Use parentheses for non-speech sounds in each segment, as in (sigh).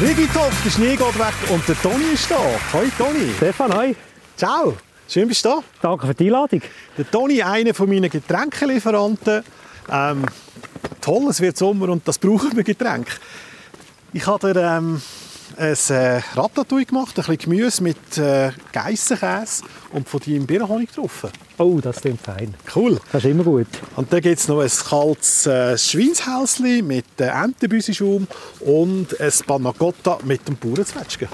Rigitalk, der Schnee geht weg und der Toni ist da. Hoi Toni. Stefan, hi. Ciao. Schön bist du da. Danke für die Einladung. Der Toni, einer von meinen Getränkelieferanten. Ähm, toll, es wird Sommer und das brauchen wir Getränk. Ich habe dir ähm, ein äh, Ratatouille gemacht, ein bisschen Gemüse mit äh, Geissenkäse und von deinem Birnenhonig getroffen. Oh, das klingt fein. Cool. Das ist immer gut. Und dann gibt es noch ein kaltes äh, Schweinshälsli mit äh, Entenbüsischaum und ein Panna Cotta mit dem Bauernzwetschgen.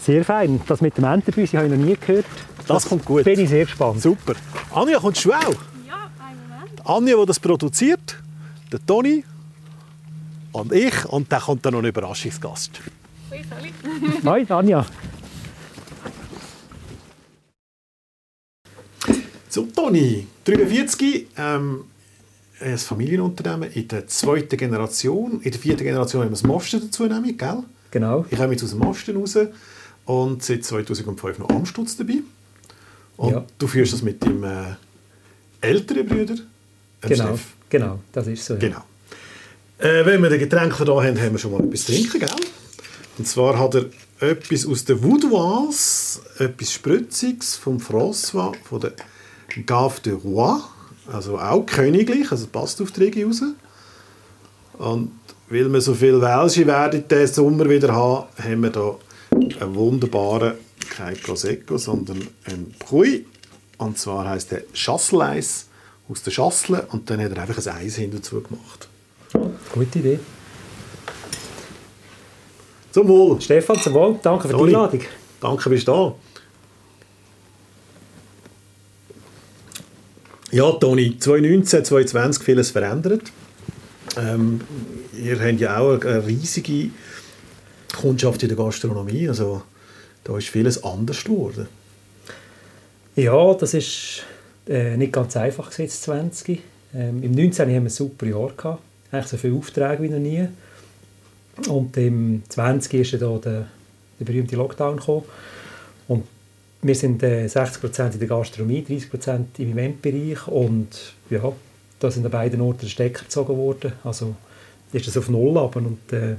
Sehr fein. Das mit dem Entenbüsi habe ich noch nie gehört. Das kommt gut. Bin ich sehr gespannt. Super. Anja, kommst du auch? Ja, einen Moment. Anja, die das produziert, der Toni und ich. Und dann kommt dann noch ein Überraschungsgast. Ui, soll ich? Hi, Anja. So, Toni, 43, ähm, ein Familienunternehmen in der zweiten Generation. In der vierten Generation haben wir das Mosten dazu nehmen, gell? Genau. Ich komme jetzt aus dem Mosten raus und seit 2005 noch Amstutz dabei. Und Ja. du führst das mit deinem äh, älteren Bruder, dem Genau. Steff. Genau, das ist so. ja. Genau. Äh, wenn wir den Getränk da haben, haben wir schon mal etwas zu trinken, gell? Und zwar hat er etwas aus der Voudoise, etwas Spritziges vom François, von der Gave de Roi, also auch königlich, also passt auf die Region raus. Und weil wir so viel Welsche werden diesen Sommer wieder haben, haben wir hier einen wunderbaren, kein Prosecco, sondern einen Bruy. Und zwar heisst der Chasseleis aus der Chassle und dann hat er einfach ein Eis hinterzu gemacht. Gute Idee. Zum Wohl! Stefan, zum Wohl. Danke für die Toni. Einladung. Danke, bist du da. Ja, Toni, 2019, 2020 vieles verändert. Ähm, ihr habt ja auch eine riesige Kundschaft in der Gastronomie. Also, da ist vieles anders geworden. Ja, das ist äh, nicht ganz einfach jetzt 20. Ähm, Im 19. haben wir ein super Jahr gehabt. Eigentlich so viele Aufträge wie noch nie. Und im 20. ist da der, der berühmte Lockdown gekommen. Und wir sind äh, 60% in der Gastronomie, 30% im Eventbereich. Und ja, da sind an beiden Orten der Stecker gezogen worden. Also ist das auf Null aber und äh,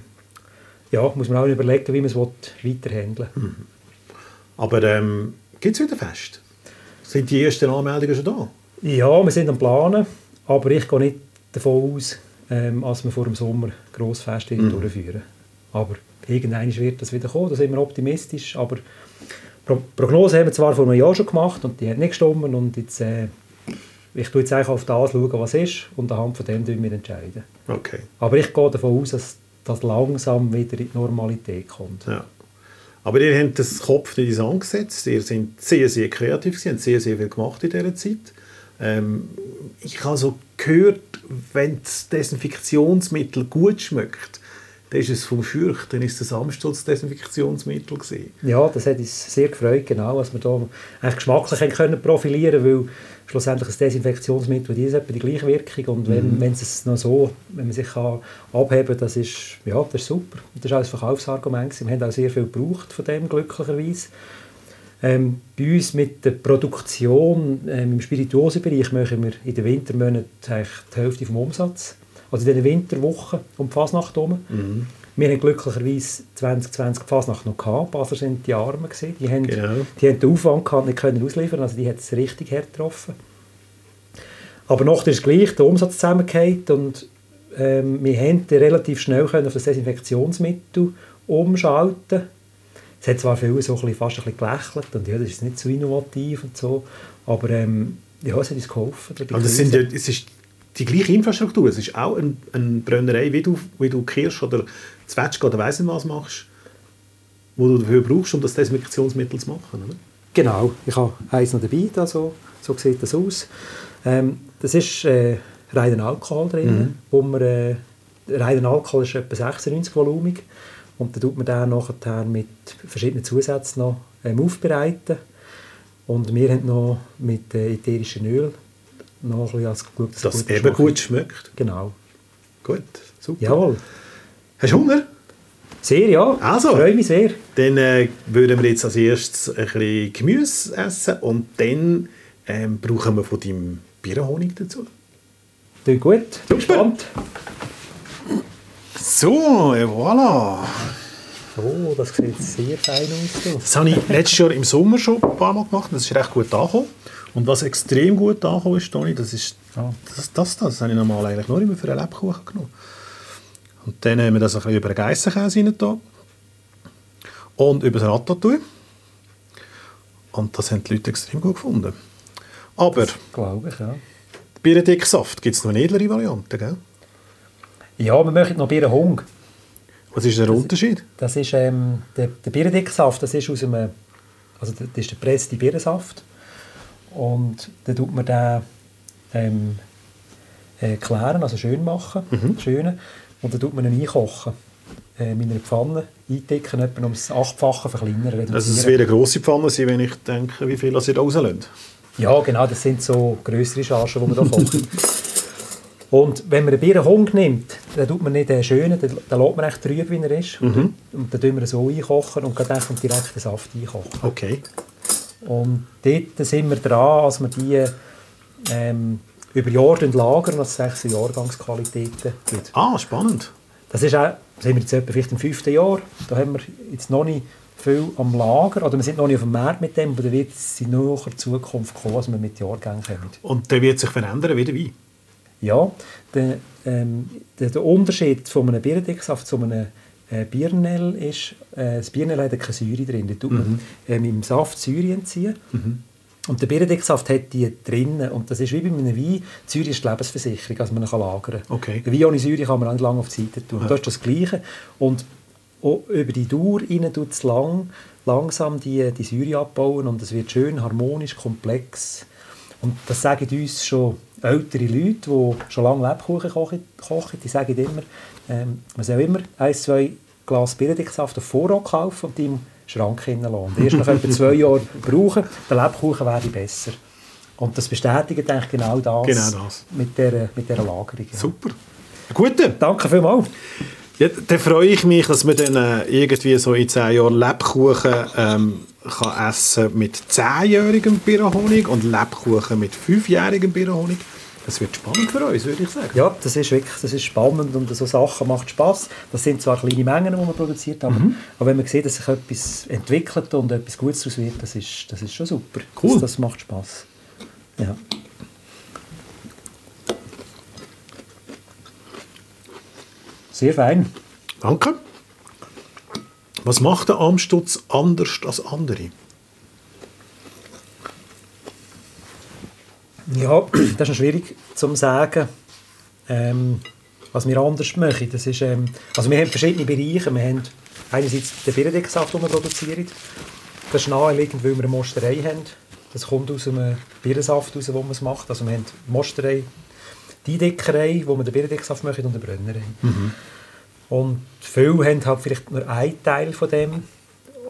ja, muss man auch überlegen, wie man es will, weiter handeln will. Aber ähm, gibt es wieder Fest? Sind die ersten Anmeldungen schon da? Ja, wir sind am Planen, aber ich gehe nicht davon aus, ähm, dass wir vor dem Sommer Grossfest mhm. durchführen. Aber irgendwann wird das wieder kommen, da sind wir optimistisch. Aber Pro Prognose haben wir zwar vor einem Jahr schon gemacht und die hat nicht gestimmt und jetzt, äh, ich schaue jetzt eigentlich auf das, schauen, was ist und anhand von dem wir entscheiden. Okay. Aber ich gehe davon aus, dass das langsam wieder in die Normalität kommt. Ja. Aber ihr habt das Kopf nicht ins angesetzt. Ihr seid sehr, sehr kreativ. gewesen, habt sehr, sehr viel gemacht in dieser Zeit. Ähm, ich habe so gehört, wenn das Desinfektionsmittel gut schmeckt, dann ist es vom Schürch, dann ist das Amstutz-Desinfektionsmittel gewesen. Ja, das hat uns sehr gefreut, genau, dass wir da eigentlich geschmacklich können profilieren weil schlussendlich ein Desinfektionsmittel, die etwa die gleiche Wirkung und wenn, wenn es noch so, wenn man sich kann abheben kann, das ist, ja, das ist super. Das ist auch ein Verkaufsargument. Wir haben auch sehr viel gebraucht von dem, glücklicherweise. Ähm, bei uns mit der Produktion ähm, im Spirituosenbereich machen wir in den Wintermonaten eigentlich die Hälfte vom Umsatz. Also in den Winterwochen um die Fasnacht herum. Wir haben glücklicherweise 2020 die Fasnacht noch gehabt. Basler sind die Armen gewesen. Die haben, Genau. die haben den Aufwand gehabt, nicht können ausliefern. Also die hat es richtig hart getroffen. Aber nachher ist gleich der Umsatz zusammengefallen und ähm, wir haben relativ schnell können auf das Desinfektionsmittel umschalten. Es hat zwar viele so ein bisschen, fast ein bisschen gelächelt und ja, das ist nicht so innovativ und so, aber ähm, ja, es hat uns geholfen. Aber das sind ja, es ist die gleiche Infrastruktur. Es ist auch eine ein Brennerei, wie du, wie du Kirsch oder Zwetschge oder weiss nicht was machst, wo du dafür brauchst, um das Desinfektionsmittel zu machen. Oder? Genau, ich habe eins noch dabei, da, so, so sieht das aus. Ähm, das ist äh, reiner Alkohol drin, wo man, äh, reiner Alkohol ist etwa 96 volumig und dann tut man den nachher mit verschiedenen Zusätzen noch ähm, aufbereiten und wir haben noch mit äh, ätherischem Öl noch ein bisschen als geschaut, dass gut eben schmeckt. gut schmeckt. Genau. Gut, super. Jawohl. Hast du Hunger? Sehr, ja. Also. Freue mich sehr. Dann äh, würden wir jetzt als erstes ein bisschen Gemüse essen und dann ähm, brauchen wir von deinem Birnenhonig dazu. Klingt gut. Bin gespannt. So, et voilà. Oh, das sieht sehr fein aus. Das habe ich letztes Jahr im Sommer schon ein paar Mal gemacht. Das ist recht gut angekommen. Und was extrem gut angekommen ist, Toni, das ist Ah. das, das, das habe ich normal eigentlich nur immer für einen Lebkuchen genommen. Und dann haben wir das ein bisschen über den Geissenkäse rein und über das Ratatouille. Und das haben die Leute extrem gut gefunden. Aber Glaube ich, ja. Birnendicksaft gibt es noch eine edlere Variante, gell? Ja, wir möchten noch Bier Hung. Was ist der Unterschied? Das ist ähm, der, der Birnendicksaft, das ist aus einem, also das ist der gepresste Birnensaft. Und dann tut man den ähm, äh, klären, also schön machen, schönen. Und dann tut man ihn einkochen. Äh, in einer Pfanne eindicken, etwa ums Achtfache verkleinern, reduzieren. Also es wird eine grosse Pfanne sein, wenn ich denke, wie viel das ihr da rauslöst. Ja, genau, das sind so größere Chargen, die man da (laughs) kocht. Und wenn man einen Birnenhung nimmt, dann tut man nicht den schönen, dann, dann lässt man echt trüb, wie er ist. Und dann tun wir ihn so einkochen und dann kommt direkt den Saft einkochen. Okay. Und dort sind wir dran, als wir die ähm, über Jahre lagern, als sechs Jahrgangsqualitäten gibt. Ah, spannend. Das ist auch, sind wir jetzt etwa vielleicht im fünften Jahr, da haben wir jetzt noch nicht viel am Lager, oder wir sind noch nicht auf dem Markt mit dem, aber da wird es in naher Zukunft kommen, als wir mit Jahrgängen kommen. Und der wird sich verändern wie der Wein. Ja, der, ähm, der, der Unterschied von einem Birnendicksaft zu einem äh, Birnell ist, äh, das Birnell hat keine Säure drin. Da tut man ähm, im Saft Säure entziehen. Und der Birnendicksaft hat die drinnen. Und das ist wie bei einem Wein. Die Säure ist die Lebensversicherung, also man kann lagern. Okay. Der Wein ohne Säure kann man auch nicht lange auf die Seite tun. Und Das ist das Gleiche. Und über die Dauer rein tut es lang, langsam die, die Säure abbauen und es wird schön harmonisch, komplex. Und das sagen uns schon ältere Leute, die schon lange Lebkuchen kochen, kochen die sagen immer, ähm, man soll immer ein, zwei Glas Birnendicksaft auf Vorrat kaufen und die im Schrank hinten lassen. Und erst nach etwa zwei Jahren brauchen, der Lebkuchen werde besser. Und das bestätigt eigentlich genau das, Genau das. Mit, dieser, mit dieser Lagerung. Super. Gut. Danke vielmals. Ja, dann freue ich mich, dass man dann äh, irgendwie so in 10 Jahren Lebkuchen ähm, kann essen mit 10-jährigem Birnenhonig und Lebkuchen mit 5-jährigem Birnenhonig. Das wird spannend für uns, würde ich sagen. Ja, das ist wirklich das ist spannend und so Sachen macht Spaß. Das sind zwar kleine Mengen, die man produziert, aber, aber wenn man sieht, dass sich etwas entwickelt und etwas Gutes daraus wird, das ist, das ist schon super. Cool. Das, das macht Spaß. Ja. Sehr fein. Danke. Was macht der Amstutz anders als andere? Ja, (clears throat) das ist schwierig zu sagen, ähm, was wir anders machen. Das ist, ähm, also wir haben verschiedene Bereiche. Wir haben einerseits den Birnendicksaft, den wir produzieren. Das ist naheliegend, weil wir eine Mosterei haben. Das kommt aus einem Birnensaft raus, wo man es macht. Also wir haben die Mosterei, die Dickerei, wo wir den Birnendicksaft machen, und eine Brennerei. Und viele haben halt vielleicht nur einen Teil von dem.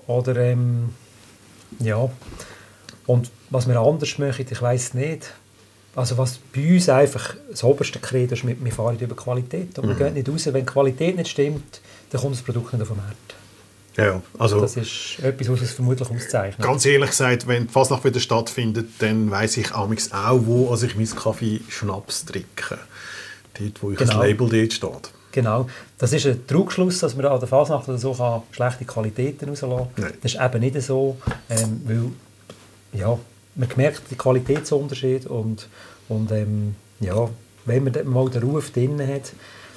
Oder ähm, ja. Und was wir anders machen, ich weiß nicht. Also was bei uns einfach das oberste Credo ist, wir fahren über Qualität. Und wir gehen nicht raus, wenn die Qualität nicht stimmt, dann kommt das Produkt nicht auf den Markt. Ja, also Das ist etwas, was es vermutlich auszeichnet. ganz ehrlich gesagt, wenn die Fasnacht wieder stattfindet, dann weiss ich auch, wo also ich meinen Kaffee Schnaps trinke. Dort, wo ich Genau. das Label dort steht. Genau. Das ist ein Trugschluss, dass man an der Fasnacht oder so kann schlechte Qualitäten rauslassen kann. Das ist eben nicht so, ähm, weil ja, man merkt den Qualitätsunterschied und, und ähm, ja, wenn man mal den Ruf drin hat,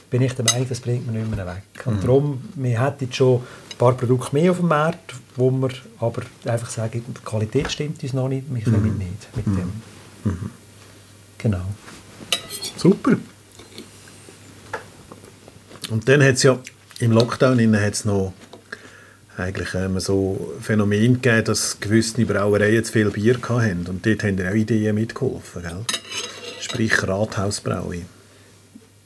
bin ich der Meinung, das bringt man nicht mehr weg. Und darum, wir hätten schon ein paar Produkte mehr auf dem Markt, wo wir aber einfach sagen, die Qualität stimmt uns noch nicht, wir kommen nicht mit dem. Genau. Super. Und dann hat es ja im Lockdown innen hat's noch eigentlich ähm, so Phänomen gegeben, dass gewisse Brauereien zu viel Bier hatten. Und dort haben auch Ideen mitgeholfen, gell? Sprich Rathausbraue.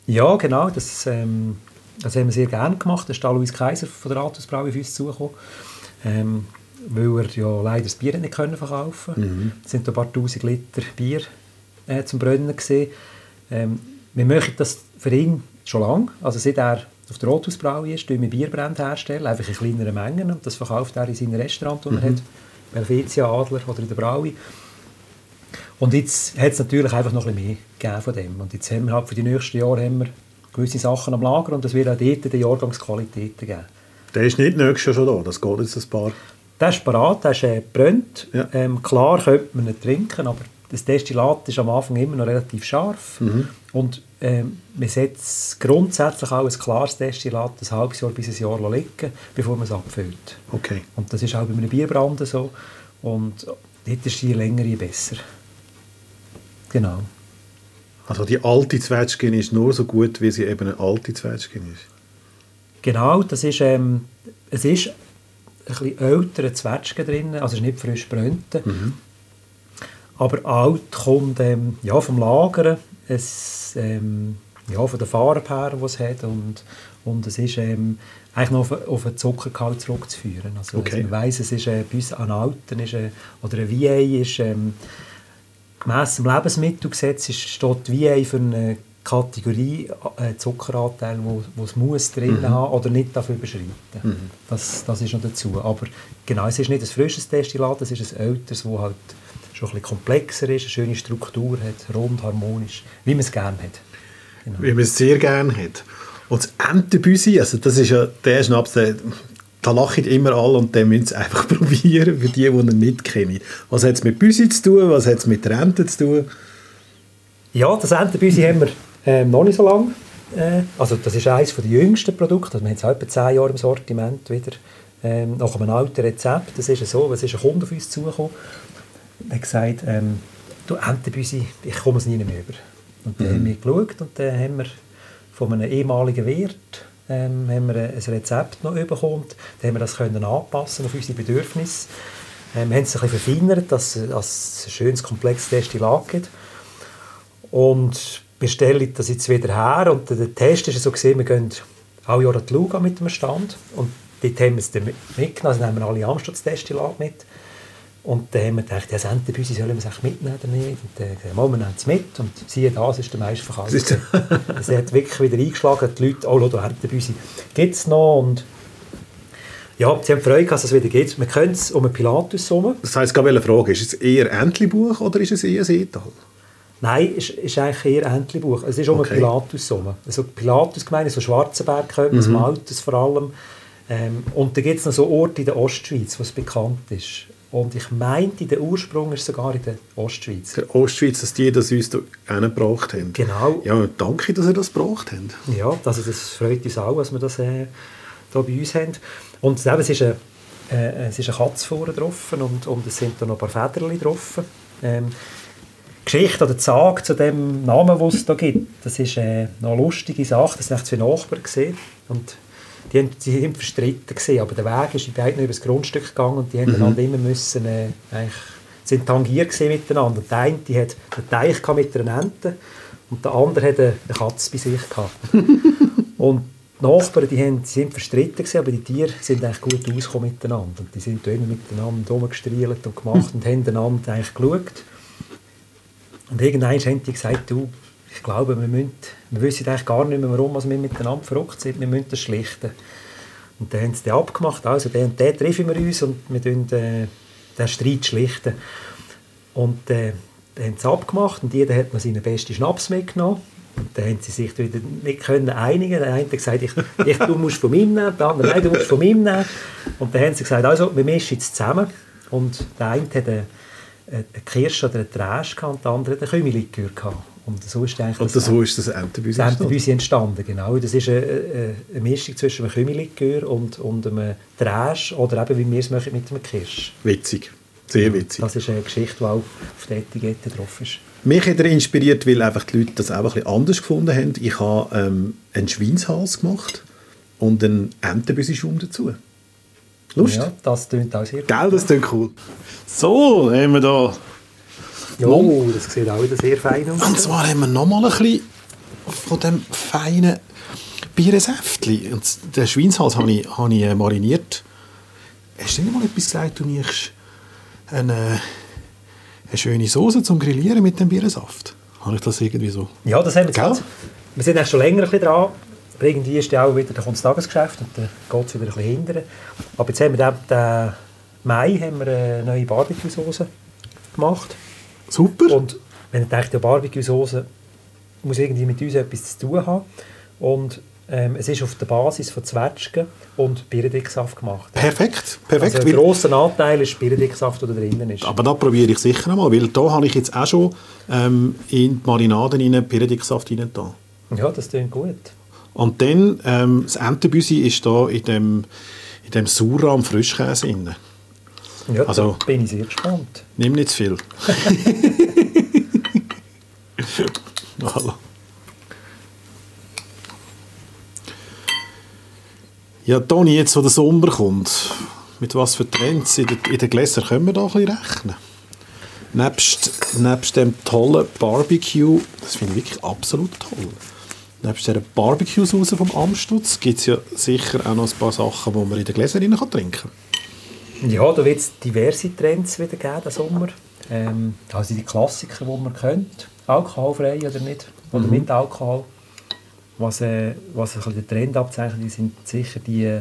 Ja, genau. Das, ähm, das haben wir sehr gerne gemacht. Da ist der Louis Kaiser von der Rathausbraue auf uns zugekommen. Ähm, weil er ja leider das Bier nicht können verkaufen konnte. Es sind ein paar tausend Liter Bier äh, zum Brennen. Ähm, wir möchten das für ihn schon lange. Also seit er auf der Rathausbraue ist, tun wir Bierbrand herstellen, einfach in kleineren Mengen. Und das verkauft er in seinem Restaurant, das er hat. Belvetia, Adler oder in der Braue. Und jetzt hat es natürlich einfach noch ein bisschen mehr von dem. Und jetzt haben wir halt für die nächsten Jahre haben wir gewisse Sachen am Lager und es wird auch dort die Jahrgangsqualitäten geben. Der ist nicht nächstes Jahr schon da, das geht jetzt ein paar... Der ist parat, der ist äh, gebrannt. Ja. Ähm, klar könnte man ihn trinken, aber das Destillat ist am Anfang immer noch relativ scharf. Mhm. Und ähm, man setzt grundsätzlich auch ein klares Destillat ein halbes Jahr bis ein Jahr liegen, bevor man es abfüllt. Okay. Und das ist auch bei einem Bierbrand so. Und dort ist je länger, je besser. Genau. Also die alte Zwetschgen ist nur so gut, wie sie eben eine alte Zwetschgen ist. Genau, das ist, ähm, es ist ein bisschen ältere Zwetschgen drin, also es ist nicht frisch brennte. Aber alt kommt ähm, ja, vom Lagern, es, ähm, ja, von der Farbe her, die es hat und, und es ist ähm, eigentlich noch auf, auf den Zuckergehalt zurückzuführen. Also, Okay. also man weiss, es ist äh, bei uns an Alten ist, äh, oder ein VA ist ähm, gemäss dem Lebensmittelgesetz ist, steht VA für eine Kategorie äh, Zuckeranteil, wo, wo es muss drin haben oder nicht dafür überschreiten. Das, das ist noch dazu. Aber genau, es ist nicht ein frisches Destillat, es ist ein älteres, das halt schon ein bisschen komplexer ist, eine schöne Struktur hat, rund, harmonisch, wie man es gerne hat. Genau. Wie man es sehr gerne hat. Und das Entenbüsi, also das ist ja der Schnaps, der, da lachen immer alle und den müssen es einfach (laughs) probieren, für die, die ihn nicht kennen. Was hat es mit Büsi zu tun, was hat es mit der Ente zu tun? Ja, das Entenbüsi haben wir ähm, noch nicht so lange. Äh, also das ist eines der jüngsten Produkte. Also wir haben es etwa 10 Jahre im Sortiment wieder. Ähm, nach einem alten Rezept. Das ist ja so, es ist ein Kunde auf uns zugekommen hat gesagt, ähm, du Entenbüsi, ich komme es nie mehr über. Und dann haben wir geschaut und dann haben wir von einem ehemaligen Wirt ähm, haben wir ein Rezept noch bekommen. Dann haben wir das können anpassen auf unsere Bedürfnisse. Ähm, wir haben es ein bisschen verfeinert, dass, es ein schönes, komplexes Destillat gibt. Und wir stellen das jetzt wieder her. Und der Test ist so gesehen, wir gehen alle Jahre an die Luga mit dem Stand. Und dort haben wir es dann mit- mitgenommen. Also nehmen wir alle Amstadt-Destillat mit. Und dann haben wir gedacht, ja, das Entenbüsi sollen wir es mitnehmen oder nicht? Und dann haben wir gesagt, «Mal, wir nehmen es mit. Und siehe da, es ist der meiste verkauft. Es es hat wirklich wieder eingeschlagen. Die Leute, oh, da Entenbüsi gibt es noch. Und ja, sie haben Freude, dass es wieder gibt. Wir können es um einen Pilatus herum. Das heisst, ich wollte fragen, ist es eher Entlebuch oder ist es eher Seetal? Nein, ist, ist eigentlich eher Entlebuch. Es ist um Okay. einen Pilatus herum. Also Pilatus gemeint, so Schwarzenberg, mhm. das Maltes vor allem. Ähm, und da gibt es noch so Orte in der Ostschweiz, wo es bekannt ist. Und ich meinte, der Ursprung ist sogar in der Ostschweiz. Der Ostschweiz, dass die das uns da gebracht haben. Genau. Ja, danke, dass ihr das gebracht habt. Ja, also das freut uns auch, dass wir das äh, da bei uns haben. Und eben, es ist eine, äh, es ist eine Katze vorne drauf und, und es sind da noch ein paar Federchen drauf. Ähm, Geschichte oder Sage zu dem Namen, den es da gibt, das ist äh, eine lustige Sache. Das haben zwei Nachbarn gesehen und die haben, die sind verstritten gewesen, aber der Weg ist in beiden über das Grundstück gegangen und die haben einander immer müssen, äh, eigentlich, sind tangiert gewesen miteinander. Und der eine die hat einen Teich mit einer Ente und der andere hat eine Katze bei sich gehabt. (laughs) und die Nachbarn die haben, die sind verstritten gewesen, aber die Tiere sind eigentlich gut ausgekommen miteinander. Und die sind immer miteinander rumgestrielt und gemacht und haben einander eigentlich geschaut. Und irgendwann haben die gesagt, du, ich glaube, wir, müssen, wir wissen eigentlich gar nicht mehr, warum wir miteinander verrückt sind, wir müssen das schlichten. Und dann haben sie den abgemacht, also den und den treffen wir uns und wir tun äh, den Streit schlichten. Und äh, dann haben sie abgemacht und jeder hat noch seinen besten Schnaps mitgenommen. Und dann haben sie sich wieder nicht können einigen. Der eine hat gesagt, ich, ich, du musst von meinem nehmen, der andere, nein, du musst von meinem nehmen. Und dann haben sie gesagt, also, wir mischen jetzt zusammen. Und der eine hat eine, eine Kirsche oder eine Trash und der andere hat einen Kümmelikör gehabt. Und so ist eigentlich Und so ist das Entenbüsi das entstanden. Entstanden, genau. Das ist eine, eine, Mischung zwischen einem Kümmelikör und, und einem Trash oder eben, wie wir es machen, mit einem Kirsch. Witzig. Sehr witzig. Das ist eine Geschichte, die auch auf der Etikette drauf ist. Mich hat er inspiriert, weil einfach die Leute das auch ein bisschen anders gefunden haben. Ich habe ähm, einen Schweinshals gemacht und einen Entenbüsi-Schaum dazu. Lust? Ja, das klingt auch sehr gut. Gell, das klingt cool. So, haben wir da... Jo, das sieht auch wieder sehr fein aus. Und zwar haben wir nochmal ein bisschen von dem feinen Bierensäftchen. Und den Schweinshals habe ich, habe ich äh, mariniert. Hast du nicht mal etwas gesagt, du nimmst eine, eine schöne Soße zum Grillieren mit dem Bierensaft? Habe ich das irgendwie so... Ja, das haben wir jetzt. Wir sind eigentlich schon länger ein bisschen dran. Aber irgendwie ist ja auch wieder, kommt das Tagesgeschäft und dann geht es wieder ein bisschen hinterher. Aber jetzt haben wir den, den Mai haben wir eine neue Barbecue-Soße gemacht. Super. Und wenn ich denke, die Barbecue-Soße muss irgendwie mit uns etwas zu tun haben. Und Ähm, es ist auf der Basis von Zwetschgen und Birnendicksaft gemacht. Perfekt, perfekt. Also ein grosser Anteil ist Birnendicksaft, der da drinnen ist. aber da probiere ich sicher einmal, weil da habe ich jetzt auch schon ähm, in die Marinaden rein Piredicksaft rein da. Ja, das klingt gut. Und dann, ähm, das Entenbüsi ist da in dem, in dem Sura am Frischkäse drin. Ja, Also- bin ich sehr gespannt. Nimm nicht zu viel. (laughs) Hallo. Ja, Toni, jetzt wo der Sommer kommt, mit was für Trends in den, in den Gläsern können wir da ein bisschen rechnen? Nebst, nebst dem tollen Barbecue, das finde ich wirklich absolut toll, nebst dieser Barbecue-Sauce vom Amstutz gibt es ja sicher auch noch ein paar Sachen, die man in den Gläsern rein kann trinken Ja, da wird es diverse Trends wieder geben diesen Sommer. Ähm, also die Klassiker, die man kennt. Alkoholfrei oder nicht. Oder mit Alkohol. Was, äh, was ein den Trend abzeichnet, sind sicher die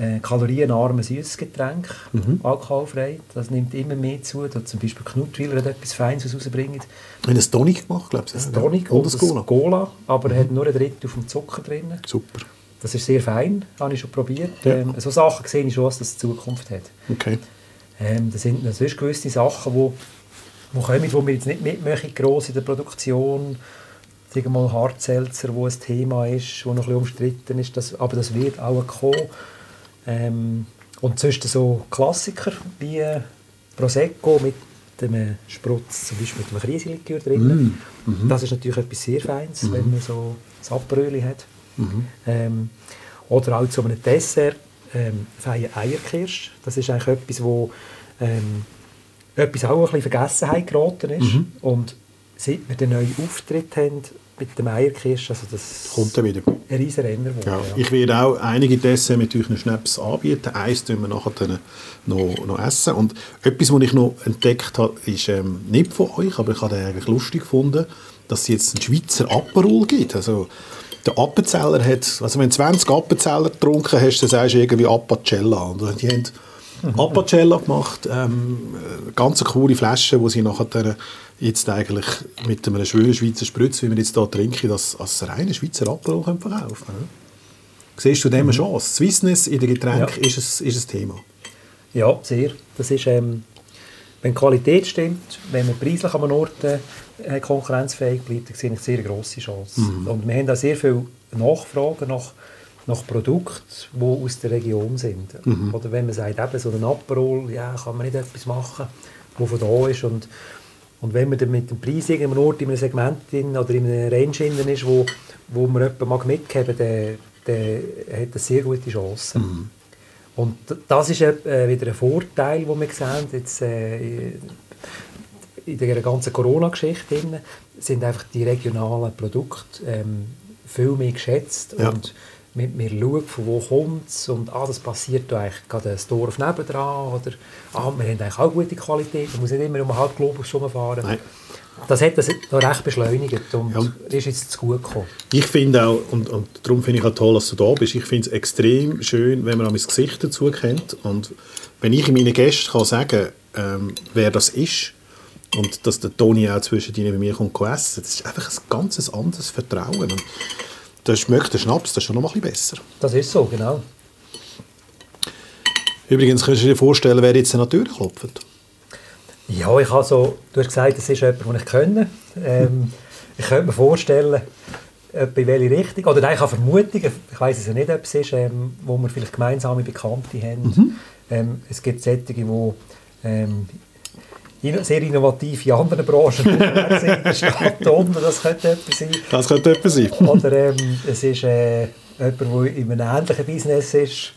äh, kalorienarmen Süßgetränke, alkoholfrei. Das nimmt immer mehr zu. Da zum Beispiel Knutwiller hat etwas Feines rausbringen. Ich habe einen Tonic gemacht, glaube ich. Das Tonic und und das Cola. Cola, aber er hat nur ein Drittel vom Zucker drin. Super. Das ist sehr fein, habe ich schon probiert. Ja. Ähm, so Sachen sehe ich schon, dass das Zukunft hat. Okay. Ähm, das sind natürlich gewisse Sachen, die wo kommen, wo wir jetzt nicht mitmachen, gross in der Produktion. Sagen mal Hartselzer, wo ein Thema ist, wo noch ein bisschen umstritten ist, das, aber das wird auch kommen. Ähm, und sonst so Klassiker wie Prosecco mit einem Sprutz, zum Beispiel mit einem Krisenlikör drin. Das ist natürlich etwas sehr Feines, wenn man so ein Aperöli hat. Ähm, oder auch zu einem Dessert, ähm, feine Eierkirsch. Das ist eigentlich etwas, wo ähm, etwas auch ein bisschen Vergessenheit geraten ist. Und seit wir den neuen Auftritt haben mit dem Eierkirsch, also das Kommt dann wieder. ein riesen Renner. Ja, ja. ich werde auch einige Dessert mit euren Schnaps anbieten. Eins tun wir nachher dann noch, noch essen. Und etwas, was ich noch entdeckt habe, ist ähm, nicht von euch, aber ich habe den eigentlich lustig gefunden, dass es jetzt einen Schweizer Aperol gibt. Also, der Appenzeller hat, also wenn du 20 Appenzeller getrunken hast, dann sagst du irgendwie Appacella. Und die haben Appacella gemacht, ähm, äh, ganz eine coole Flasche, wo sie nachher jetzt eigentlich mit einem schönen Schweizer Spritz, wie wir jetzt hier trinken, das als reine Schweizer Aperol verkaufen können. Siehst du dem eine Chance? Swissness in den Getränken Ja. ist, ein, ist ein Thema. Ja, sehr. Das ist, ähm, wenn die Qualität stimmt, wenn man preislich an einem Ort äh, konkurrenzfähig bleibt, dann sehe ich sehr grosse Chance. Und wir haben da sehr viel Nachfragen nach, nach Produkten, die aus der Region sind. Oder wenn man sagt, eben so ein Aperol, ja, kann man nicht etwas machen, wo von da ist. Und, und wenn man dann mit dem Preis irgendeinem Ort in einem Segment drin oder in einem Range drin ist, wo, wo man jemanden mag mitgeben mag, dann, dann hat das sehr gute Chancen. Und das ist äh, wieder ein Vorteil, den wir sehen. Jetzt, äh, in der ganzen Corona-Geschichte sind einfach die regionalen Produkte ähm, viel mehr geschätzt. Ja. Und wir, wir schauen, von wo kommt es und ah, das passiert da eigentlich gerade ein Dorf nebendran. Oder ah, wir haben eigentlich auch gute Qualität. Man muss nicht immer um einen halben Globus rumfahren. Das hat das noch recht beschleunigt und Ja. ist jetzt zu gut gekommen. Ich finde auch, und, und darum finde ich auch toll, dass du da bist, ich finde es extrem schön, wenn man an mein Gesicht dazu kennt. Und wenn ich meinen Gästen kann sagen ähm, wer das ist, und dass der Toni auch zwischen ihnen bei mir kommt essen, das ist einfach ein ganz anderes Vertrauen. Und da schmeckt der Schnaps das ist schon noch mal ein bisschen besser. Das ist so, genau. Übrigens, kannst du dir vorstellen, wer jetzt an der Tür klopft? Ja, ich habe so, du hast gesagt, das ist jemand, den ich kenne. Ähm, ich könnte mir vorstellen, in welche Richtung, oder nein, ich habe Vermutungen, ich weiß es ja nicht, ob es ist, ähm, wo wir vielleicht gemeinsame Bekannte haben. Ähm, es gibt solche, die ähm, sehr innovativ in anderen Branchen (laughs) sind, in der Stadt unten, das könnte etwas sein. Das könnte etwas sein. Oder ähm, es ist äh, jemand, der in einem ähnlichen Business ist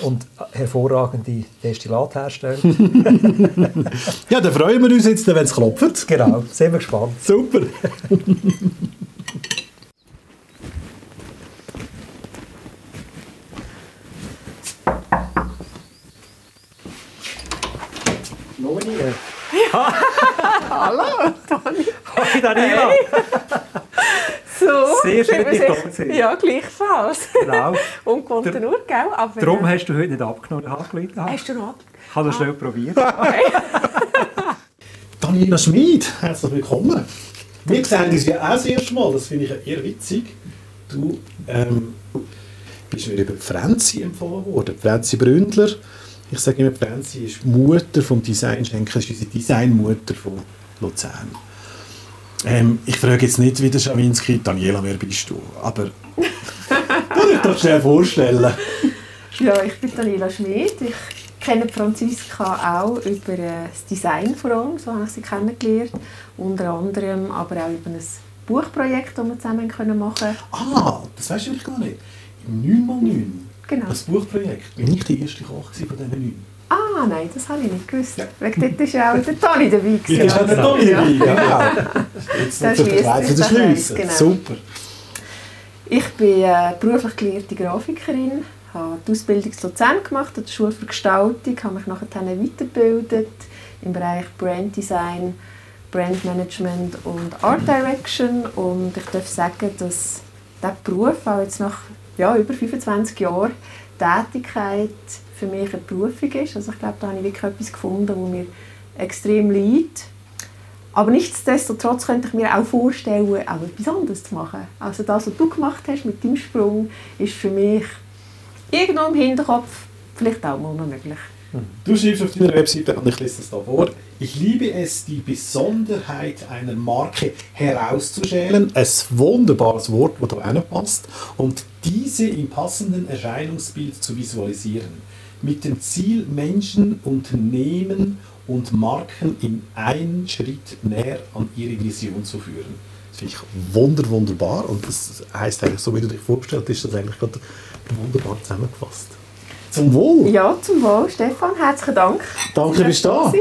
und hervorragende Destillate herstellt. (laughs) Ja, dann freuen wir uns jetzt, wenn es klopft. genau, sind wir gespannt. Super. Moni. (laughs) Hallo, Toni. Hi, Daniela. So, Sehr schön, sind wir dich sehr- da zu sehen. Ja, gleichfalls. Genau. (laughs) Ungewohnte Uhr, gell? Aber, Darum äh, hast du heute nicht abgenommen, angerufen. hast du noch ab? Ich habe das schnell probiert. (laughs) Daniela Schmid, herzlich willkommen. Wir sehen uns ja auch das erste Mal, das finde ich eher witzig. du ähm, bist mir über Franzi empfohlen worden. Franzi Bründler. Ich sage immer, Franzi ist die Mutter vom Designschenker, ist unsere Designmutter von Luzern. Ähm, ich frage jetzt nicht wie der Schawinski, Daniela, wer bist du? Aber kann ich doch schnell vorstellen. Ja, ich bin Daniela Schmid. Ich kenne Franziska auch über äh, das Design vor allem, so habe ich sie kennengelernt. Unter anderem aber auch über ein Buchprojekt, das wir zusammen können machen Ah, das weißt du eigentlich gar nicht. Im 9x9, Genau. das Buchprojekt, bin ich der erste Koch von diesen 9. Ah, nein, das habe ich nicht gewusst. Ja. Wegen dort war ja auch der Toni dabei. Ja, gewesen. das ist eine tolle Ja. Idee, genau. Jetzt Da noch für den schließt Kreis sich wieder der genau. Super. Ich bin äh, beruflich gelehrte Grafikerin, habe die Ausbildung in Luzern gemacht, an der Schule für Gestaltung, habe mich nachher weitergebildet im Bereich Brand Design, Brand Management und Art Direction und ich darf sagen, dass dieser Beruf auch jetzt nach ja, über 25 Jahren Tätigkeit für mich eine Berufung ist. Also ich glaube, da habe ich wirklich etwas gefunden, das mir extrem liegt. Aber nichtsdestotrotz könnte ich mir auch vorstellen, auch etwas anderes zu machen. Also das, was du gemacht hast mit deinem Sprung, ist für mich irgendwo im Hinterkopf vielleicht auch mal noch möglich. Du schreibst auf deiner Webseite, und ich lese das da vor, ich liebe es, die Besonderheit einer Marke herauszuschälen. Ein wunderbares Wort, das da passt. Und diese im passenden Erscheinungsbild zu visualisieren. Mit dem Ziel, Menschen, Unternehmen und Marken in einen Schritt näher an ihre Vision zu führen. Das finde ich wunder, wunderbar. Und das heisst eigentlich, so wie du dich vorgestellt hast, ist das eigentlich gerade wunderbar zusammengefasst. Zum Wohl! Ja, zum Wohl, Stefan, herzlichen Dank. Danke, bist du da. Auf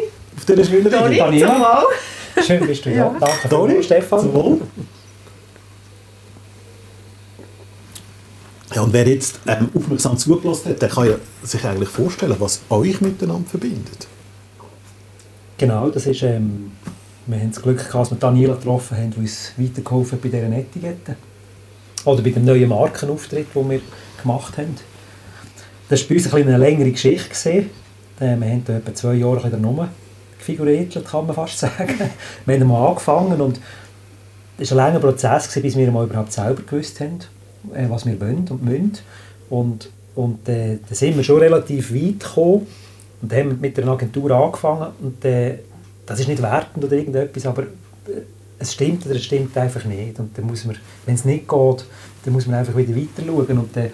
dieser schönen. Daniela. zum Wohl. Schön bist du da. Ja. Danke Toni, vielmals, Stefan. Zum Wohl. Ja, und wer jetzt ähm, aufmerksam zugelassen hat, der kann ja sich eigentlich vorstellen, was euch miteinander verbindet. Genau, das ist, ähm, wir haben das Glück gehabt, dass wir Daniela getroffen haben, die uns weitergeholfen bei dieser Etikette. Oder bei dem neuen Markenauftritt, den wir gemacht haben. Das war bei uns ein eine längere Geschichte. Gewesen. Äh, Wir haben da etwa zwei Jahre bisschen darum gefiguriert, kann man fast (laughs) sagen. Wir haben mal angefangen und es war ein langer Prozess, gewesen, bis wir mal überhaupt selber gewusst haben, äh, was wir wollen und müssen. Und, und äh, da sind wir schon relativ weit gekommen und haben mit einer Agentur angefangen. Und äh, das ist nicht wertend oder irgendetwas, aber äh, es stimmt oder es stimmt einfach nicht. Und dann muss man, wenn es nicht geht, dann muss man einfach wieder weiter schauen. Und äh,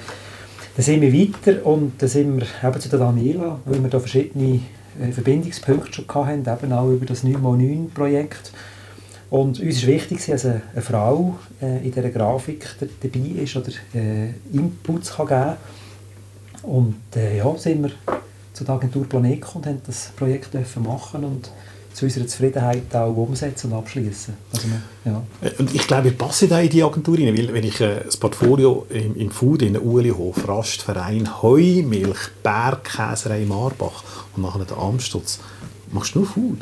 dann sind wir weiter und dann sind wir eben zu der Daniela, weil wir da verschiedene äh, Verbindungspunkte schon hatten, eben auch über das 9x9-Projekt. Und uns ist wichtig, dass eine, eine Frau äh, in dieser Grafik da- dabei ist oder äh, Inputs kann geben Und äh, ja, sind wir zu der Agentur Planet gekommen und haben das Projekt dürfen machen und zu unserer Zufriedenheit auch umsetzen und abschließen. Also, ja. Äh, Und ich glaube, ihr passt auch in die Agentur rein, weil wenn ich äh, das Portfolio im, im Food in Uelihof, Rastverein, Heu, Milch, Bergkäserei Marbach und nachher den Amstutz, machst du nur Food?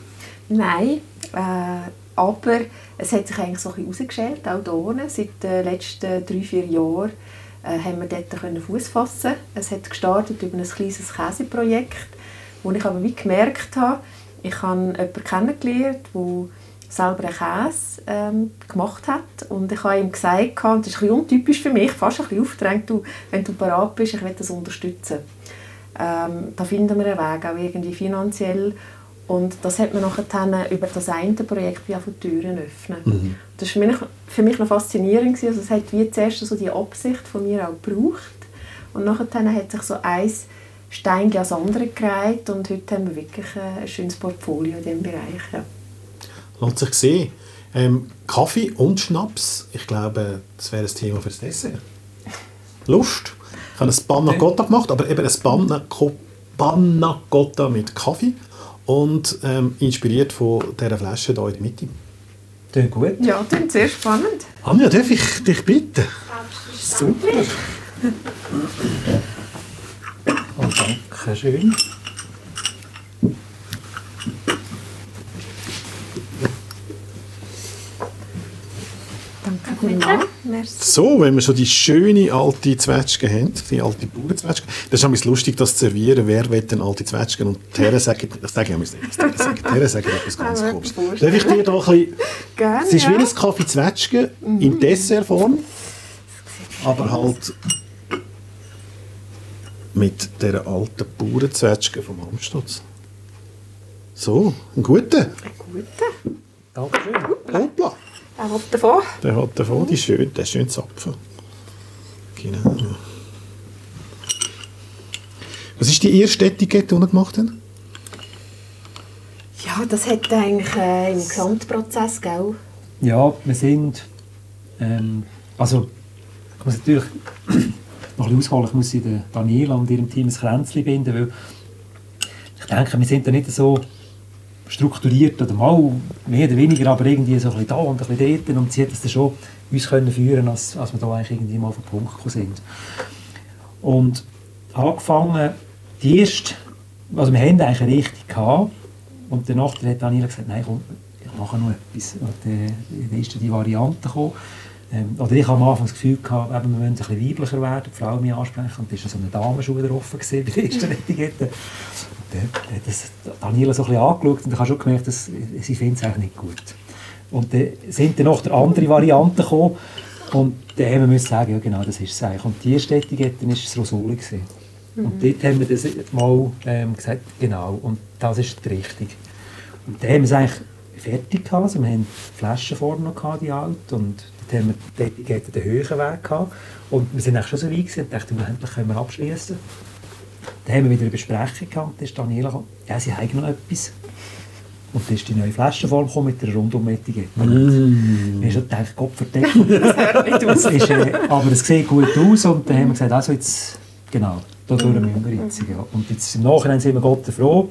Nein, äh, aber es hat sich eigentlich so ein bisschen herausgestellt, auch hier. Seit den letzten drei, vier Jahren äh, haben wir dort Fuß fassen. Es hat gestartet über ein kleines Käseprojekt, wo ich aber wie gemerkt habe, ich habe jemanden kennengelernt, der selber einen Käse ähm, gemacht hat und ich habe ihm gesagt, das ist ein untypisch für mich, fast ein bisschen aufgedrängt, wenn du bereit bist, ich will das unterstützen. Ähm, da finden wir einen Weg, auch irgendwie finanziell. Und das hat man nachher dann über das eine Projekt wie auch von Türen öffnen. Das war für mich, noch faszinierend. Also es hat wie zuerst so die Absicht von mir auch gebraucht. Und nachher dann hat sich so ein Stein als andere gereiht und heute haben wir wirklich ein schönes Portfolio in diesem Bereich. Ja. Lässt sich sehen. Ähm, Kaffee und Schnaps, ich glaube, das wäre ein Thema für das Dessert. Lust? Ich habe ein Panna Cotta gemacht, aber eben ein Panna, Panna Cotta mit Kaffee und ähm, inspiriert von dieser Flasche hier in der Mitte. Klingt gut. Ja, ist sehr spannend. Anja, darf ich dich bitten? Super. Und danke schön. Danke vielmals. Merci. So, wenn wir schon die schöne alte Zwetschge haben, die alte Bauernzwetschge, das ist immer lustig, das zu servieren, wer will denn alte Zwetschgen und die Herren sagen, ich sage ja nicht, was die Herren sagen, die Herren sagen etwas ganz komisches. Darf ich dir da ein bisschen, Gerne, es ist wie ein Kaffee Zwetschge in Dessertform. aber halt mit der alten Bauernzwetschge vom Amstutz. So, ein guter. Ein guter. Dankeschön. Hoppla. Er hat davon. Der hat davon die schön, der schön Zapfen. Genau. Was ist die erste Etikette, die ihr gemacht habt? Ja, das hat eigentlich äh, im Gesamtprozess, gell? Ja, wir sind. Ähm, also, ich muss natürlich (clears throat) noch ein bisschen ausholen. Ich muss in Daniela und ihrem Team ein Kränzchen binden, weil ich denke, wir sind da nicht so strukturiert oder mal mehr oder weniger, aber irgendwie so ein bisschen da und ein bisschen dort. Und sie hat es dann schon uns können führen, als, als wir da eigentlich irgendwie mal auf den Punkt gekommen sind. Und angefangen, die erste, also wir haben eigentlich eine Richtung gehabt. Und danach hat Daniela gesagt, nein, komm, ich mache noch etwas. Und dann dann ist dann die Variante gekommen. Ähm, oder ich habe am Anfang das Gefühl gehabt, eben, wir müssen ein bisschen weiblicher werden, die Frau mich ansprechen. Und da war so eine Damenschuhe drauf gewesen, bei der ersten Etikette. Dann hat das Daniela so ein bisschen angeschaut und ich habe schon gemerkt, dass sie findet es eigentlich nicht gut. Und dann sind dann noch andere Varianten gekommen. Und dann haben wir müssen sagen, ja genau, das ist es eigentlich. Und die erste Etikette war das Rosoli. gewesen. Und dort haben wir das mal ähm, gesagt, genau, und das ist richtig. Und dann haben wir es eigentlich fertig gehabt. Also wir haben die Flaschen vorne noch gehabt, die alte, und dort haben wir die Etikette den höheren Weg gehabt. Und wir sind eigentlich schon so weit gewesen und dachten, endlich können wir abschließen. Dann haben wir wieder eine Besprechung gehabt, dann ist Daniela gekommen, ja, sie haben noch etwas. Und dann ist die neue Flaschenform gekommen mit der Rundum-Etikette. Mm. Wir haben schon gedacht, Gott verdeckt. das ist, äh, aber es sieht gut aus und dann haben wir gesagt, also jetzt, genau, da müssen wir jetzt. Ja. Und jetzt im Nachhinein sind wir Gott froh,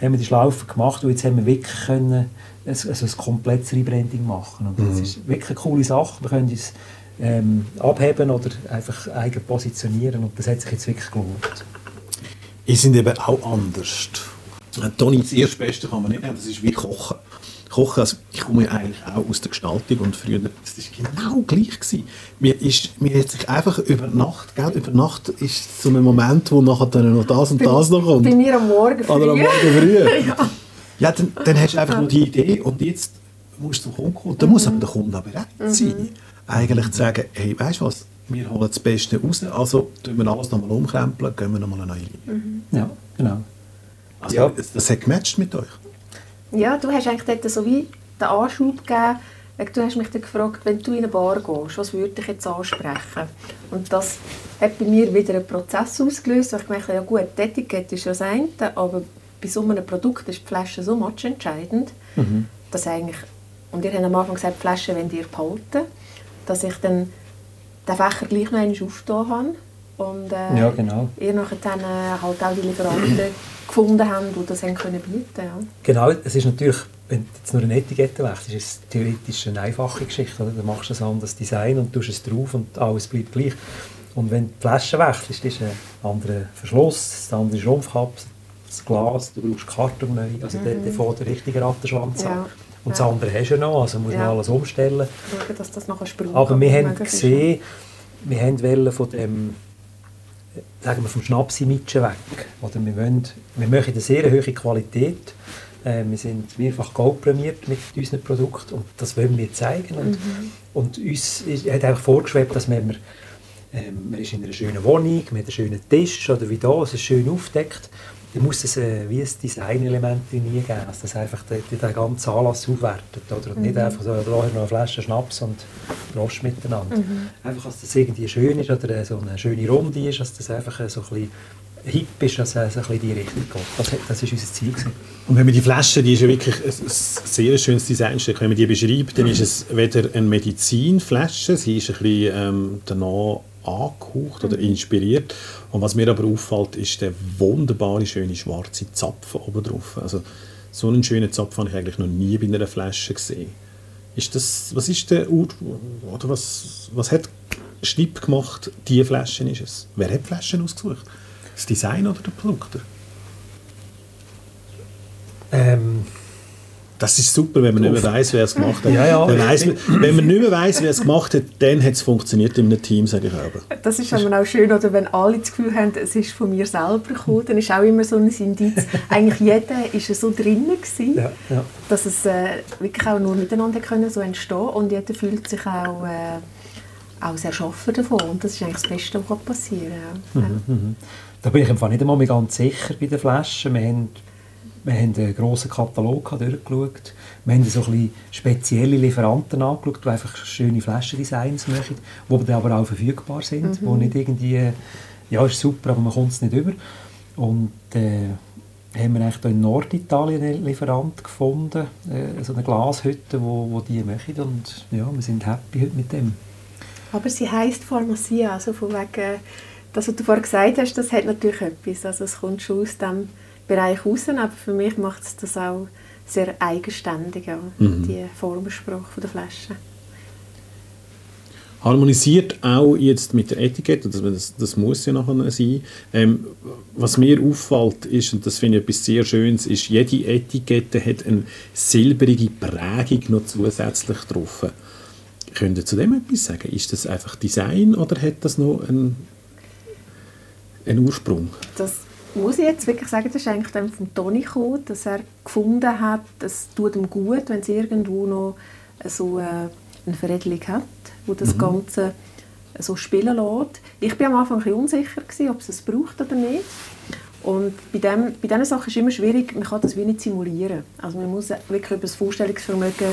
haben wir die Schlaufe gemacht und jetzt haben wir wirklich können also ein komplettes Rebranding machen. Und das ist wirklich eine coole Sache. Wir können uns ähm, abheben oder einfach eigen positionieren und das hat sich jetzt wirklich gelohnt. Ihr sind eben auch anders. Toni, das erste Beste kann man nicht nehmen, das ist wie Kochen. Kochen, also ich komme ja eigentlich auch aus der Gestaltung und früher, das war genau gleich. Gewesen. Mir, ist, mir hat sich einfach über Nacht, gell, über Nacht ist so ein Moment, wo nachher dann noch das und das noch kommt. Bei mir am Morgen früh. Oder am Morgen früh. (laughs) ja. Ja, dann, dann hast du einfach nur die Idee und jetzt musst du zum Kunden kommen. Dann muss aber der Kunde auch bereit sein, eigentlich zu sagen, hey, weißt du was, wir holen das Beste raus, also tun wir alles nochmal umkrempeln, gehen wir nochmal eine neue Linie. Ja, genau. Also, Ja. das, das hat gematcht mit euch. Ja, du hast eigentlich dort so wie den Anschub gegeben. Du hast mich dann gefragt, wenn du in eine Bar gehst, was würde dich jetzt ansprechen? Und das hat bei mir wieder einen Prozess ausgelöst, weil ich gemerkt habe, ja gut, die Etikette ist ja das eine, aber bei so einem Produkt ist die Flasche so much entscheidend, dass eigentlich, und ihr habt am Anfang gesagt, die Flasche wollt ihr behalten, dass ich dann den Fächer gleich noch einmal aufgetan habe und äh, Ja, genau. ihr nachher dann äh, halt auch die Lieferanten (clears throat) gefunden haben, die das haben können bieten ja. Genau, es ist natürlich, wenn du jetzt nur eine Etikette wechselst, ist es theoretisch eine einfache Geschichte. Oder? Du machst ein anderes Design und tust es drauf und alles bleibt gleich. Und wenn du die Flasche wechselst, ist ein anderer Verschluss, eine andere Schrumpfkapsel, das Glas, du brauchst Karton neu, also mhm. dort fängt der richtige Rattenschwanz Ja. an. Und das andere hast du ja noch, also musst du Ja. noch alles umstellen. schauen, dass das nachher sprudeln Aber wir haben gesehen, wir haben wollen von dem, sagen wir vom Schnapsi-Mitschen weg. Oder wir, wollen, wir möchten eine sehr hohe Qualität. Äh, wir sind mehrfach Gold prämiert mit unseren Produkten und das wollen wir zeigen. Und, und uns ist, hat auch vorgeschwebt, dass wir, ähm, man ist in einer schönen Wohnung, mit einem schönen Tisch oder wie da, es ist schön aufdeckt. Dann muss es äh, wie ein Designelement nie geben, also das einfach den, den ganzen Anlass aufwertet. Oder? Und nicht einfach so, da noch eine Flasche Schnaps und Prost miteinander. Einfach, dass das irgendwie schön ist oder äh, so eine schöne Runde ist, dass das einfach äh, so ein bisschen hip ist, dass es so ein bisschen in die Richtung geht. Das, das ist unser Ziel. Gewesen. Und wenn man die Flasche, die ist ja wirklich ein, ein sehr schönes Designstück, wenn man die beschreibt, dann ist es weder eine Medizinflasche, sie ist ein bisschen ähm, danach angehaucht oder inspiriert. Und was mir aber auffällt, ist der wunderbare, schöne schwarze Zapfen oben drauf. Also so einen schönen Zapfen habe ich eigentlich noch nie bei einer Flasche gesehen. Ist das, was ist der Ur oder was, was hat Schnipp gemacht, diese Flaschen ist es? Wer hat Flaschen ausgesucht? Das Design oder der Produkter? Ähm, Das ist super, wenn man nicht mehr weiss, wer es gemacht hat. Ja, ja. Dann weiss man, wenn man nicht mehr weiss, wer es gemacht hat, dann hat es funktioniert in einem Team, sage ich auch. Das ist aber auch schön, oder wenn alle das Gefühl haben, es ist von mir selber gekommen, dann ist auch immer so ein Indiz. Eigentlich jeder ist so drinnen gewesen, ja, ja. dass es äh, wirklich auch nur miteinander können so entstehen und jeder fühlt sich auch, äh, auch sehr schaffen davon. Und das ist eigentlich das Beste, was passieren kann. Ja. Mhm, mhm. Da bin ich einfach nicht einmal ganz sicher bei den Flaschen. Wir haben, wir haben einen grossen Katalog durchgeschaut. Wir haben so ein spezielle Lieferanten angeschaut, die einfach schöne Flaschendesigns machen, die aber auch verfügbar sind, mhm. wo nicht irgendwie, ja, ist super, aber man kommt es nicht über. Und äh, haben wir eigentlich in Norditalien einen Lieferant gefunden, äh, so eine Glashütte, wo, wo die machen und ja, wir sind happy heute mit dem. Aber sie heisst Pharmacia, also von wegen, das, was du vorhin gesagt hast, das hat natürlich etwas, also es kommt schon aus dem Bereich raus, aber für mich macht es das auch sehr eigenständig, ja, mhm. die Formensprache der Flasche harmonisiert auch jetzt mit der Etikette, das, das muss ja nachher sein. Ähm, was mir auffällt, ist, und das finde ich etwas sehr Schönes, ist, jede Etikette hat eine silbrige Prägung noch zusätzlich drauf. Könnt ihr zu dem etwas sagen? Ist das einfach Design oder hat das noch einen, einen Ursprung? Das muss ich jetzt wirklich sagen, das ist eigentlich dann von Toni gekommen, dass er gefunden hat, es tut ihm gut, wenn es irgendwo noch so äh, eine Veredelung hat wo das mhm. Ganze so spielen lässt. Ich war am Anfang ein bisschen unsicher, gewesen, ob es es braucht oder nicht. Und bei, dem, bei diesen Sachen ist es immer schwierig, man kann das wie nicht simulieren. Also man muss wirklich über das Vorstellungsvermögen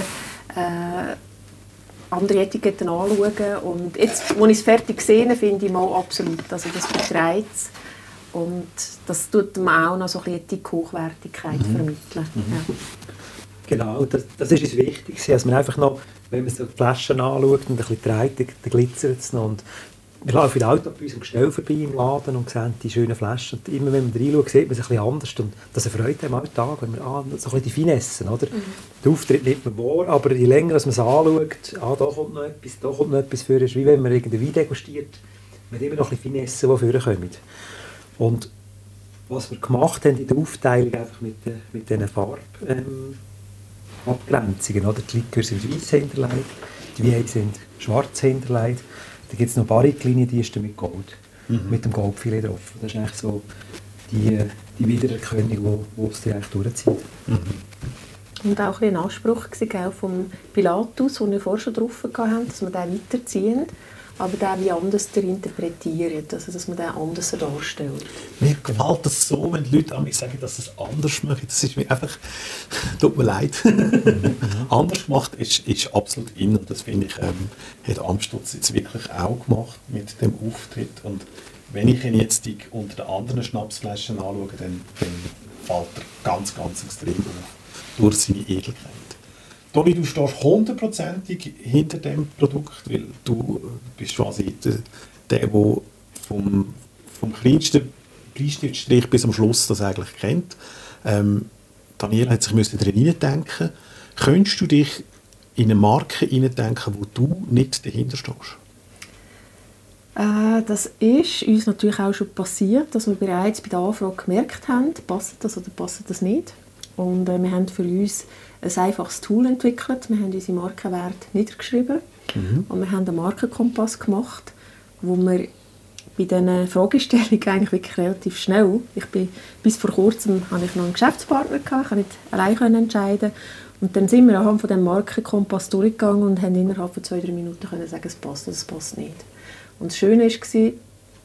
äh, andere Etiketten anschauen. Und jetzt, als ich es fertig sehe, finde ich mal absolut. Also das vertreibt Und das tut mir auch noch so ein bisschen die Hochwertigkeit mhm. vermitteln. Mhm. Ja. Genau, das, das ist uns wichtig, dass man einfach noch wenn man so die Flaschen anschaut und ein bisschen dreht, dann glitzert es noch. Und wir laufen Auto bei unserem Gestell vorbei im Laden und sehen die schönen Flaschen. Und immer wenn man reinschaut, sieht man es ein bisschen anders. Und das erfreut einem Alltag, wenn man ah, so ein bisschen die Finessen, oder? Mhm. Der Auftritt nimmt man wahr, aber je länger man es anschaut, ah, da kommt noch etwas, da kommt noch etwas vor, ist wie wenn man irgendein Wein degustiert, man hat immer noch ein bisschen Finessen, die vorkommen. Und was wir gemacht haben in der Aufteilung einfach mit, mit diesen Farben, ähm. Oder? Die Likör sind weiß hinterlegt, die Weine sind schwarz hinterlegt. Dann gibt es noch Barriklinie, die ist dann mit Gold, mhm. mit dem Goldfilet drauf. Das ist eigentlich so die, die Wiedererkennung, die es dir eigentlich durchzieht. Mhm. Und auch ein Anspruch war vom Pilatus, den wir vorher schon drauf hatten, dass wir den weiterziehen aber den wie anders interpretieren, also dass man den anders darstellt. Mir gefällt das so, wenn die Leute an mich sagen, dass sie es anders machen. Das ist mir einfach, (laughs) tut mir leid. (laughs) anders gemacht ist, ist absolut in und das finde ich, ähm, hat Amstutz jetzt wirklich auch gemacht mit dem Auftritt und wenn ich ihn jetzt unter den anderen Schnapsflaschen anschaue, dann, dann fällt er ganz, ganz extrem auf durch seine Edelkeit. Toni, du stehst hundertprozentig hinter dem Produkt, weil du bist quasi der, der, der vom, vom kleinsten Bleistiftstrich bis zum Schluss das eigentlich kennt. Ähm, Daniel hat sich müssen darin denken. Könntest du dich in eine Marke hineindenken, wo du nicht dahinter stehst? Äh, das ist uns natürlich auch schon passiert, dass wir bereits bei der Anfrage gemerkt haben, passt das oder passt das nicht. Und äh, wir haben für uns ein einfaches Tool entwickelt. Wir haben unsere Markenwerte niedergeschrieben mhm. und wir haben einen Markenkompass gemacht, wo wir bei diesen Fragestellungen eigentlich wirklich relativ schnell, ich bin, bis vor kurzem hatte ich noch einen Geschäftspartner, gehabt, ich konnte nicht allein entscheiden und dann sind wir anhand von dem Markenkompass durchgegangen und haben innerhalb von zwei, drei Minuten können sagen, es passt oder es passt nicht. Und das Schöne war,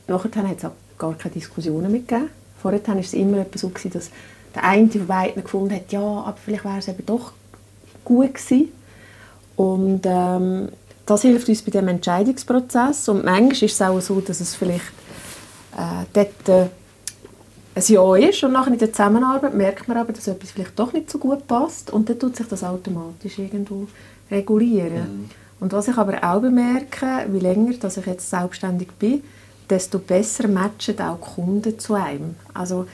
nachher hat es auch gar keine Diskussionen mehr gegeben. Vorher war es immer so, dass der eine von beiden gefunden hat, ja, aber vielleicht wäre es eben doch gut gewesen. Und ähm, das hilft uns bei dem Entscheidungsprozess. Und manchmal ist es auch so, dass es vielleicht äh, dort äh, ein Ja ist und nachher in der Zusammenarbeit merkt man aber, dass etwas vielleicht doch nicht so gut passt und dann tut sich das automatisch irgendwo regulieren. Mhm. Und was ich aber auch bemerke, wie länger dass ich jetzt selbstständig bin, desto besser matchen auch die Kunden zu einem. Also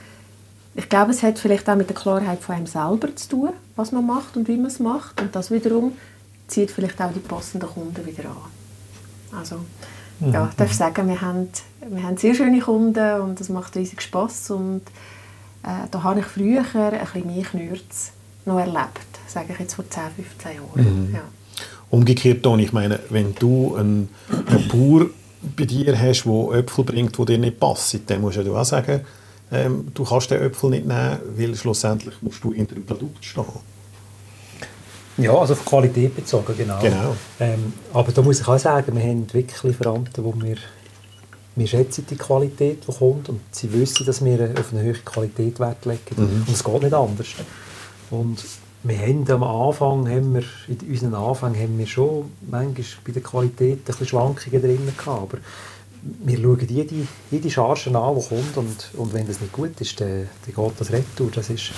ich glaube, es hat vielleicht auch mit der Klarheit von einem selber zu tun, was man macht und wie man es macht. Und das wiederum zieht vielleicht auch die passenden Kunden wieder an. Also, mhm. ja, ich darf sagen, wir haben, wir haben sehr schöne Kunden und es macht riesig Spass. Und äh, da habe ich früher ein bisschen mehr Knürz noch erlebt, sage ich jetzt vor 10, 15 Jahren. Mhm. Ja. Umgekehrt, Toni, ich meine, wenn du einen, einen Bauer bei dir hast, der Äpfel bringt, die dir nicht passen, dann musst du auch sagen, ähm, du kannst den Äpfel nicht nehmen, weil schlussendlich musst du hinter dem Produkt stehen. Ja, also auf Qualität bezogen, genau. Genau. Ähm, aber da muss ich auch sagen, wir haben wirklich Lieferanten, wo wir, wir schätzen die Qualität, die kommt und sie wissen, dass wir auf eine höhere Qualität Wert legen. Mhm. Und es geht nicht anders. Und wir haben am Anfang, haben wir, in unseren Anfang haben wir schon manchmal bei der Qualität ein bisschen Schwankungen drin gehabt, aber wir schauen jede, jede Charge an, die kommt und, und wenn das nicht gut ist, dann, dann geht das retour. Das ist,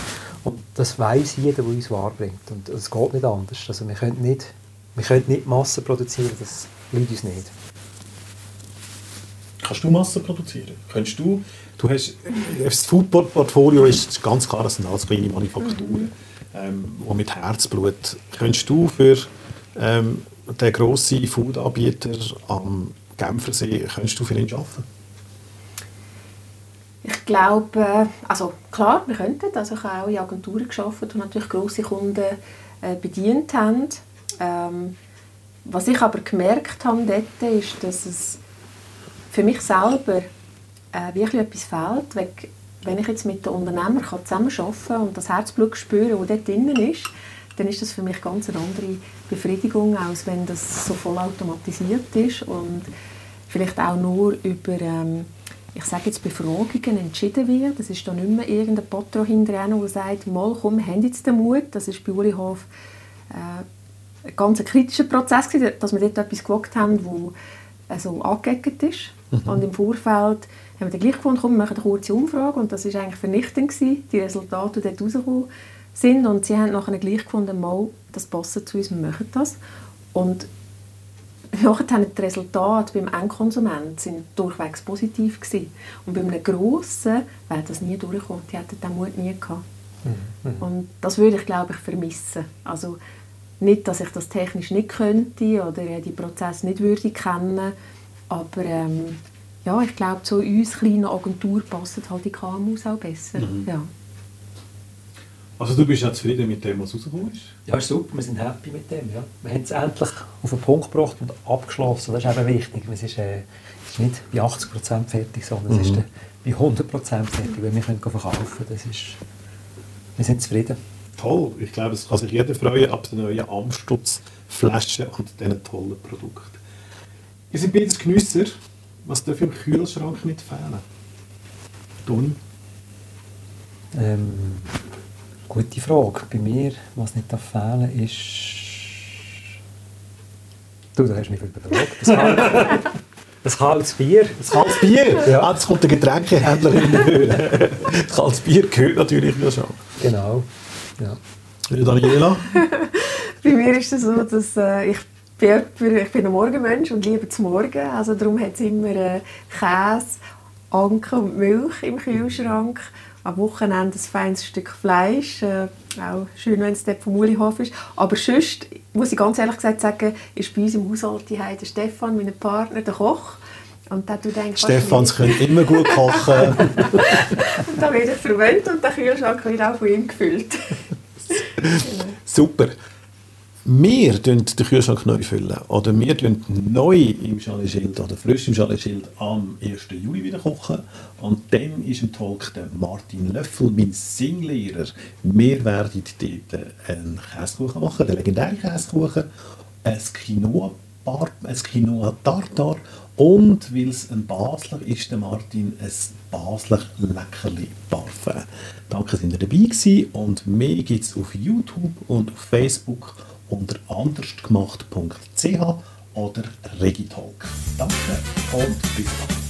und das weiss jeder, der uns wahrbringt. Und es geht nicht anders. Also wir können nicht, wir können nicht Massen produzieren, das liegt uns nicht. Kannst du Masse produzieren? Könntest du, du hast, das Food-Portfolio ist ganz klar, das sind alles kleine Manufakturen, ähm, die mit Herzblut. Könntest du für ähm, den grossen Food-Anbieter am Genfersee, könntest du für ihn arbeiten? Ich glaube, also klar, wir könnten. Also ich habe auch in Agenturen gearbeitet, die natürlich grosse Kunden äh, bedient haben. Ähm, was ich aber gemerkt habe dort, ist, dass es für mich selber äh, wirklich etwas fehlt. Weil, wenn ich jetzt mit den Unternehmern zusammenarbeiten kann und das Herzblut spüre, das dort drinnen ist, dann ist das für mich ganz eine andere Befriedigung, als wenn das so voll automatisiert ist und vielleicht auch nur über, ähm, ich sage jetzt Befragungen entschieden wird. Das ist dann nicht mehr irgendein Patron hinterher, der sagt, mal komm, haben jetzt den Mut. Das ist bei Uli Hof äh, ein ganz kritischer Prozess gewesen, dass wir dort etwas gewagt haben, wo also angeeckt ist. Mhm. Und im Vorfeld haben wir dann gleich gefunden, komm, wir machen eine kurze Umfrage und das war eigentlich vernichtend gewesen, die Resultate, die dort rausgekommen sind und sie haben nachher gleich gefunden, mal, das passt zu uns, wir machen das. Und (laughs) nachher die Resultate beim Endkonsument sind durchwegs positiv gewesen. Und bei einem Grossen wäre das nie durchgekommen, die hätten den Mut nie gehabt. Mhm. Und das würde ich, glaube ich, vermissen. Also nicht, dass ich das technisch nicht könnte oder die Prozesse nicht würde kennen, aber ähm, ja, ich glaube, zu uns kleinen Agentur passen halt die KMUs auch besser. Mhm. Ja. Also du bist ja zufrieden mit dem, was rausgekommen ist? Ja, ist super, wir sind happy mit dem. Ja. Wir haben es endlich auf den Punkt gebracht und abgeschlossen. Das ist eben wichtig. Es ist, äh, ist nicht bei 80% fertig, sondern mhm. es ist mhm. bei 100% fertig, weil wir können verkaufen das ist, Wir sind zufrieden. Toll, ich glaube, es kann sich jeder freuen ab den neuen Amstutz-Flaschen und diesen tollen Produkten. Ihr seid beides Genüsser. Was darf im Kühlschrank nicht fehlen? Toni? Ähm, Gute Frage. Bei mir, was nicht fehlen ist... Du, da hast du mich überfragt. Das kaltes (laughs) Bier. Das kaltes Bier? Ja. Ah, jetzt kommt der Getränkehändler in die Das kaltes Bier gehört natürlich ja schon. Genau. Ja. Daniela? (laughs) Bei mir ist es so, dass äh, ich bin, ich bin ein Morgenmensch und liebe zu Morgen. Also darum hat es immer äh, Käse, Anke und Milch im Kühlschrank am Wochenende ein feines Stück Fleisch. Äh, auch schön, wenn es dort vom Ulihof ist. Aber sonst, muss ich ganz ehrlich gesagt sagen, ist bei uns im Haushalt die der Stefan, mein Partner, der Koch. Und da du denkst, Stefans können immer gut kochen. (laughs) und da werde ich verwöhnt und der Kühlschrank wird auch von ihm gefüllt. Super wir den Kühlschrank neu füllen oder wir neu im Chalet Schild oder frisch im Chalet Schild am 1. Juli wieder kochen und dann ist im Talk der Martin Löffel, mein Singlehrer. Wir werden dort einen Käsekuchen machen, den legendären Käsekuchen, ein Quinoa ein Quinoa Tartar und weil es ein Basler ist, der Martin ein Basler Leckerli Parfum. Danke, dass ihr dabei gewesen und mehr gibt es auf YouTube und auf Facebook unter andersgemacht.ch oder Regitalk. Danke und bis dann.